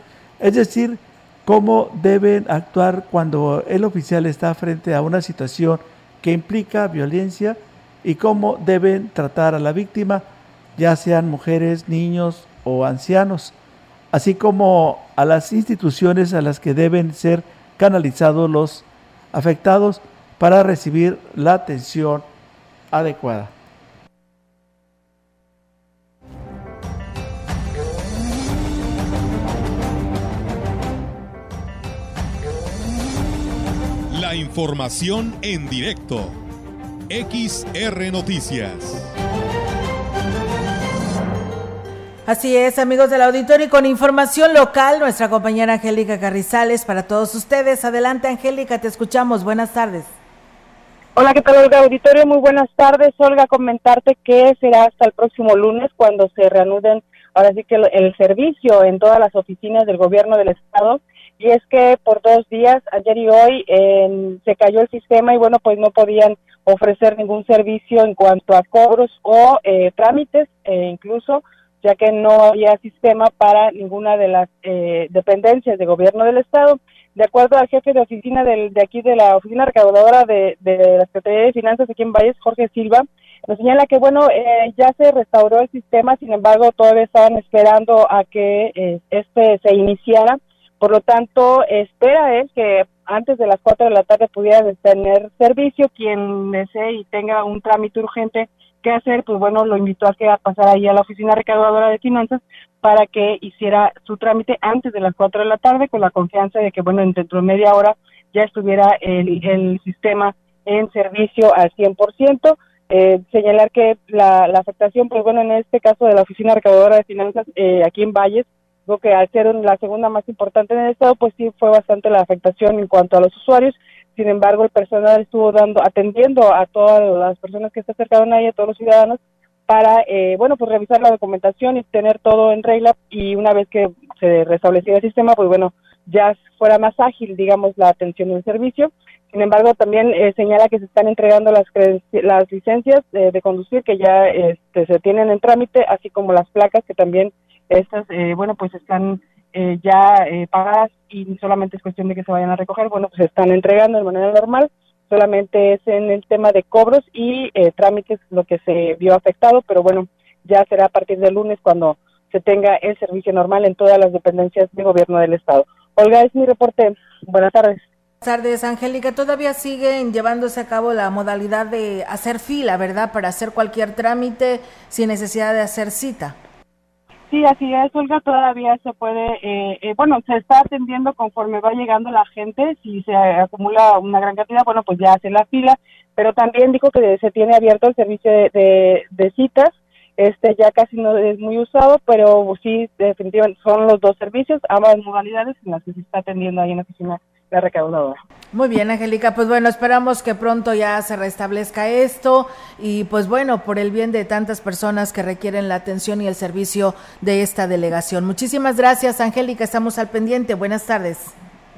es decir, cómo deben actuar cuando el oficial está frente a una situación que implica violencia y cómo deben tratar a la víctima, ya sean mujeres, niños o ancianos, así como a las instituciones a las que deben ser canalizados los afectados para recibir la atención adecuada. Información en directo. XR Noticias. Así es, amigos del auditorio, y con información local, nuestra compañera Angélica Carrizales para todos ustedes. Adelante, Angélica, te escuchamos. Buenas tardes. Hola, ¿qué tal, Olga Auditorio? Muy buenas tardes. Olga, comentarte que será hasta el próximo lunes cuando se reanuden, ahora sí que el servicio en todas las oficinas del gobierno del Estado y es que por dos días, ayer y hoy, se cayó el sistema y bueno, pues no podían ofrecer ningún servicio en cuanto a cobros o eh, trámites, e incluso ya que no había sistema para ninguna de las eh, dependencias de gobierno del Estado. De acuerdo al jefe de oficina del, de aquí de la oficina recaudadora de, de la Secretaría de Finanzas aquí en Valles, Jorge Silva, nos señala que bueno, eh, ya se restauró el sistema, sin embargo todavía estaban esperando a que este se iniciara por lo tanto, espera él que antes de las 4 de la tarde pudiera tener servicio. Quien desee y tenga un trámite urgente que hacer, pues bueno, lo invitó a que a pasar ahí a la oficina recaudadora de finanzas para que hiciera su trámite antes de las 4 de la tarde con la confianza de que, bueno, dentro de media hora ya estuviera el, el sistema en servicio al 100%. Eh, señalar que la, la afectación, pues bueno, en este caso de la Oficina Recaudadora de Finanzas eh, aquí en Valles, que al ser la segunda más importante en el estado, pues sí fue bastante la afectación en cuanto a los usuarios. Sin embargo, el personal estuvo dando, atendiendo a todas las personas que se acercaron ahí, a todos los ciudadanos, para, eh, bueno, pues revisar la documentación y tener todo en regla. Y una vez que se restablecía el sistema, pues bueno, ya fuera más ágil, digamos, la atención del servicio. Sin embargo, también eh, señala que se están entregando las, las licencias de, conducir que ya este, se tienen en trámite, así como las placas que también estas, eh, bueno, pues están eh, ya pagadas y solamente es cuestión de que se vayan a recoger. Bueno, pues están entregando de manera normal, solamente es en el tema de cobros y trámites lo que se vio afectado, pero bueno, ya será a partir del lunes cuando se tenga el servicio normal en todas las dependencias de gobierno del Estado. Olga, es mi reporte. Buenas tardes. Buenas tardes, Angélica. Todavía siguen llevándose a cabo la modalidad de hacer fila, ¿verdad? Para hacer cualquier trámite sin necesidad de hacer cita. Sí, así es, Olga. Todavía se puede, eh, eh, bueno, se está atendiendo conforme va llegando la gente. Si se acumula una gran cantidad, bueno, pues ya hace la fila. Pero también dijo que se tiene abierto el servicio de, de citas. Este ya casi no es muy usado, pero sí, definitivamente son los dos servicios, ambas modalidades en las que se está atendiendo ahí en la oficina la recaudadora. Muy bien, Angélica, pues bueno, esperamos que pronto ya se restablezca esto y pues bueno, por el bien de tantas personas que requieren la atención y el servicio de esta delegación. Muchísimas gracias, Angélica, estamos al pendiente. Buenas tardes.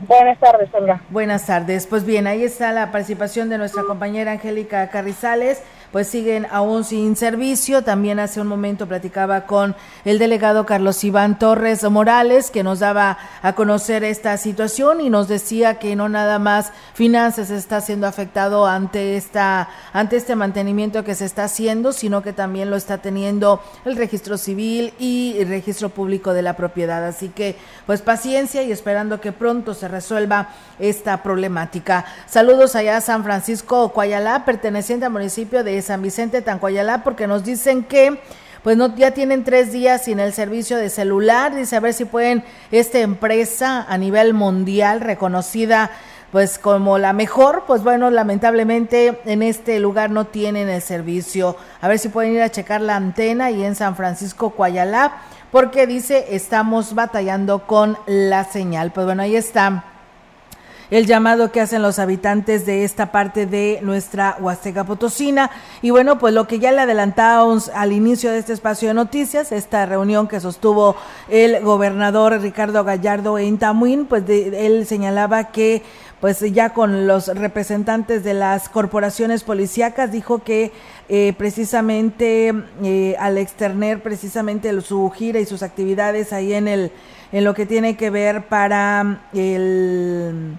Buenas tardes, Olga. Buenas tardes. Pues bien, ahí está la participación de nuestra compañera Angélica Carrizales pues siguen aún sin servicio. También hace un momento platicaba con el delegado Carlos Iván Torres Morales, que nos daba a conocer esta situación y nos decía que no nada más finanzas está siendo afectado ante esta ante este mantenimiento que se está haciendo, sino que también lo está teniendo el registro civil y el registro público de la propiedad. Así que, pues paciencia y esperando que pronto se resuelva esta problemática. Saludos allá a San Francisco Coayalá, perteneciente al municipio de San Vicente Tancoyalá, porque nos dicen que pues no ya tienen tres días sin el servicio de celular. Dice a ver si pueden esta empresa a nivel mundial reconocida pues como la mejor, pues bueno, lamentablemente en este lugar no tienen el servicio. A ver si pueden ir a checar la antena y en San Francisco Coayalá, porque dice estamos batallando con la señal. Pues bueno, ahí está el llamado que hacen los habitantes de esta parte de nuestra Huasteca Potosina. Y bueno, pues lo que ya le adelantamos al inicio de este espacio de noticias, esta reunión que sostuvo el gobernador Ricardo Gallardo en Tamuín, pues él señalaba que pues ya con los representantes de las corporaciones policíacas dijo que eh, precisamente eh, al externer precisamente su gira y sus actividades ahí en el en lo que tiene que ver para el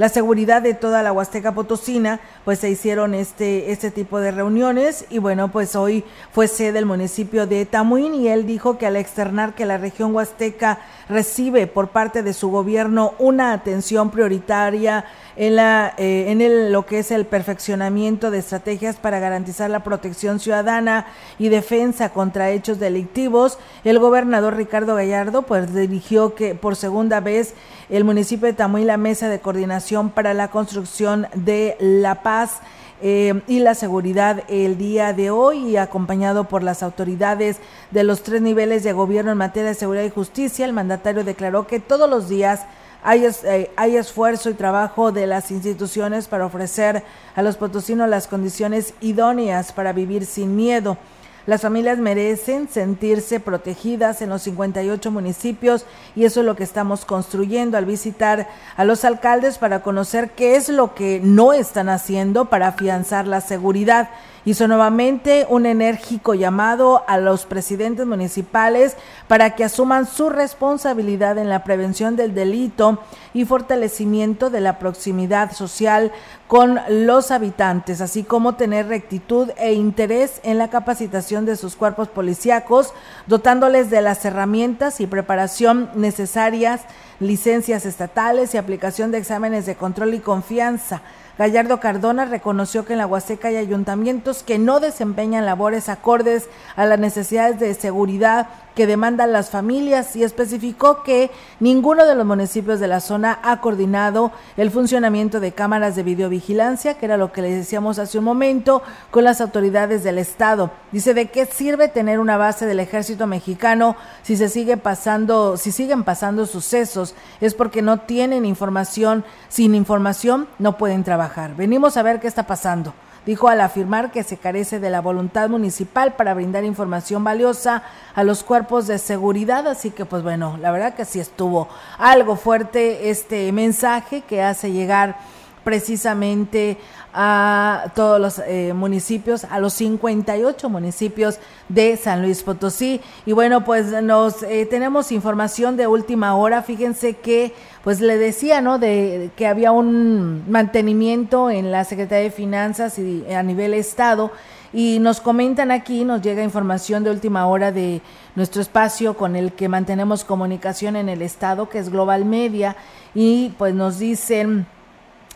la seguridad de toda la Huasteca Potosina, pues se hicieron este, este tipo de reuniones y bueno, pues hoy fue sede del municipio de Tamuín y él dijo que al externar que la región Huasteca recibe por parte de su gobierno una atención prioritaria eh, en el, lo que es el perfeccionamiento de estrategias para garantizar la protección ciudadana y defensa contra hechos delictivos. El gobernador Ricardo Gallardo pues dirigió que por segunda vez el municipio de Tamuy la mesa de coordinación para la construcción de la paz. Eh, y la seguridad el día de hoy y acompañado por las autoridades de los tres niveles de gobierno en materia de seguridad y justicia, el mandatario declaró que todos los días hay, eh, hay esfuerzo y trabajo de las instituciones para ofrecer a los potosinos las condiciones idóneas para vivir sin miedo. Las familias merecen sentirse protegidas en los 58 municipios y eso es lo que estamos construyendo al visitar a los alcaldes para conocer qué es lo que no están haciendo para afianzar la seguridad hizo nuevamente un enérgico llamado a los presidentes municipales para que asuman su responsabilidad en la prevención del delito y fortalecimiento de la proximidad social con los habitantes, así como tener rectitud e interés en la capacitación de sus cuerpos policíacos, dotándoles de las herramientas y preparación necesarias, licencias estatales y aplicación de exámenes de control y confianza Gallardo Cardona reconoció que en la Huasteca hay ayuntamientos que no desempeñan labores acordes a las necesidades de seguridad que demandan las familias y especificó que ninguno de los municipios de la zona ha coordinado el funcionamiento de cámaras de videovigilancia, que era lo que le decíamos hace un momento, con las autoridades del Estado. Dice, ¿de qué sirve tener una base del ejército mexicano si se sigue pasando, si siguen pasando sucesos? Es porque no tienen información, sin información no pueden trabajar. Venimos a ver qué está pasando dijo al afirmar que se carece de la voluntad municipal para brindar información valiosa a los cuerpos de seguridad, así que pues bueno, la verdad que sí estuvo algo fuerte este mensaje que hace llegar precisamente a todos los eh, municipios, a los 58 municipios de San Luis Potosí. Y bueno, pues nos eh, tenemos información de última hora. Fíjense que, pues le decía, ¿no? De que había un mantenimiento en la Secretaría de Finanzas y a nivel Estado. Y nos comentan aquí, nos llega información de última hora de nuestro espacio con el que mantenemos comunicación en el Estado, que es Global Media. Y pues nos dicen,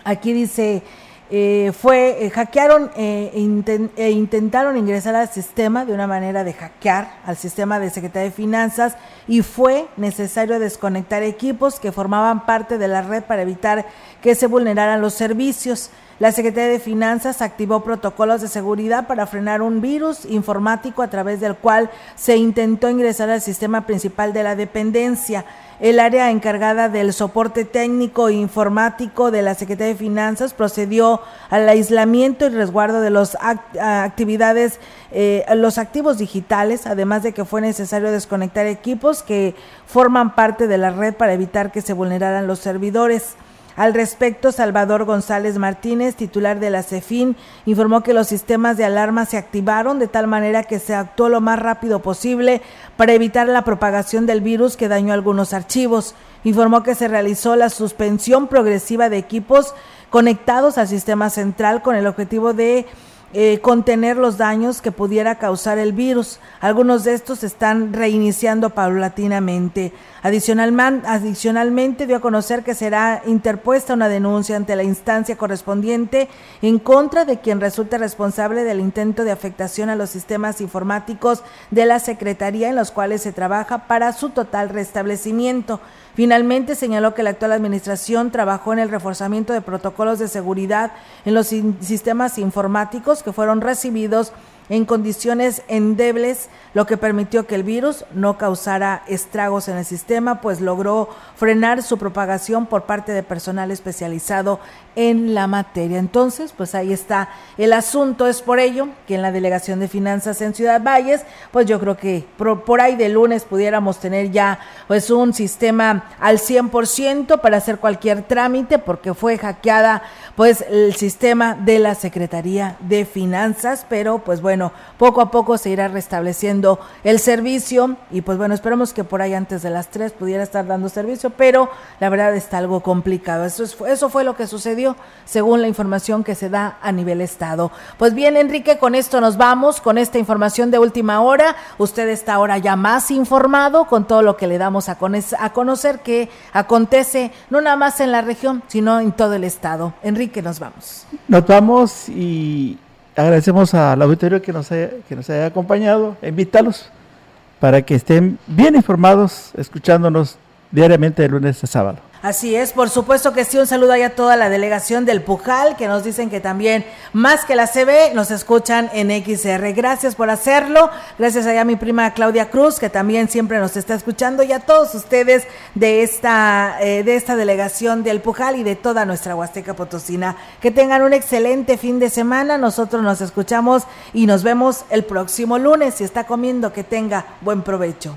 aquí dice, eh, fue, eh, hackearon e intentaron ingresar al sistema de una manera de hackear al sistema de Secretaría de Finanzas y fue necesario desconectar equipos que formaban parte de la red para evitar que se vulneraran los servicios. La Secretaría de Finanzas activó protocolos de seguridad para frenar un virus informático a través del cual se intentó ingresar al sistema principal de la dependencia. El área encargada del soporte técnico e informático de la Secretaría de Finanzas procedió al aislamiento y resguardo de las actividades, eh, los activos digitales, además de que fue necesario desconectar equipos que forman parte de la red para evitar que se vulneraran los servidores. Al respecto, Salvador González Martínez, titular de la CEFIN, informó que los sistemas de alarma se activaron de tal manera que se actuó lo más rápido posible para evitar la propagación del virus que dañó algunos archivos. Informó que se realizó la suspensión progresiva de equipos conectados al sistema central con el objetivo de eh, contener los daños que pudiera causar el virus. Algunos de estos están reiniciando paulatinamente. adicionalmente dio a conocer que será interpuesta una denuncia ante la instancia correspondiente en contra de quien resulte responsable del intento de afectación a los sistemas informáticos de la Secretaría en los cuales se trabaja para su total restablecimiento. Finalmente señaló que la actual administración trabajó en el reforzamiento de protocolos de seguridad en los sistemas informáticos que fueron recibidos en condiciones endebles, lo que permitió que el virus no causara estragos en el sistema, pues logró frenar su propagación por parte de personal especializado en la materia. Entonces, pues ahí está el asunto. Es por ello que en la Delegación de Finanzas en Ciudad Valles, pues yo creo que por, ahí de lunes pudiéramos tener ya pues un sistema al 100% para hacer cualquier trámite, porque fue hackeada pues el sistema de la Secretaría de Finanzas, pero pues bueno, poco a poco se irá restableciendo el servicio y pues bueno, esperemos que por ahí antes de las 3 pudiera estar dando servicio, pero la verdad está algo complicado. Eso, es, eso fue lo que sucedió según la información que se da a nivel estado. Pues bien, Enrique, con esto nos vamos, con esta información de última hora. Usted está ahora ya más informado con todo lo que le damos a, conocer que acontece no nada más en la región, sino en todo el estado. Enrique, nos vamos. Nos vamos y agradecemos al auditorio que nos haya, que nos haya acompañado, invítalos para que estén bien informados, escuchándonos diariamente de lunes a sábado. Así es, por supuesto que sí, un saludo ahí a toda la delegación del Pujal, que nos dicen que también, más que la CB, nos escuchan en XR. Gracias por hacerlo, gracias allá a mi prima Claudia Cruz, que también siempre nos está escuchando, y a todos ustedes de esta, eh, de esta delegación del Pujal y de toda nuestra Huasteca Potosina. Que tengan un excelente fin de semana, nosotros nos escuchamos y nos vemos el próximo lunes. Si está comiendo, que tenga buen provecho.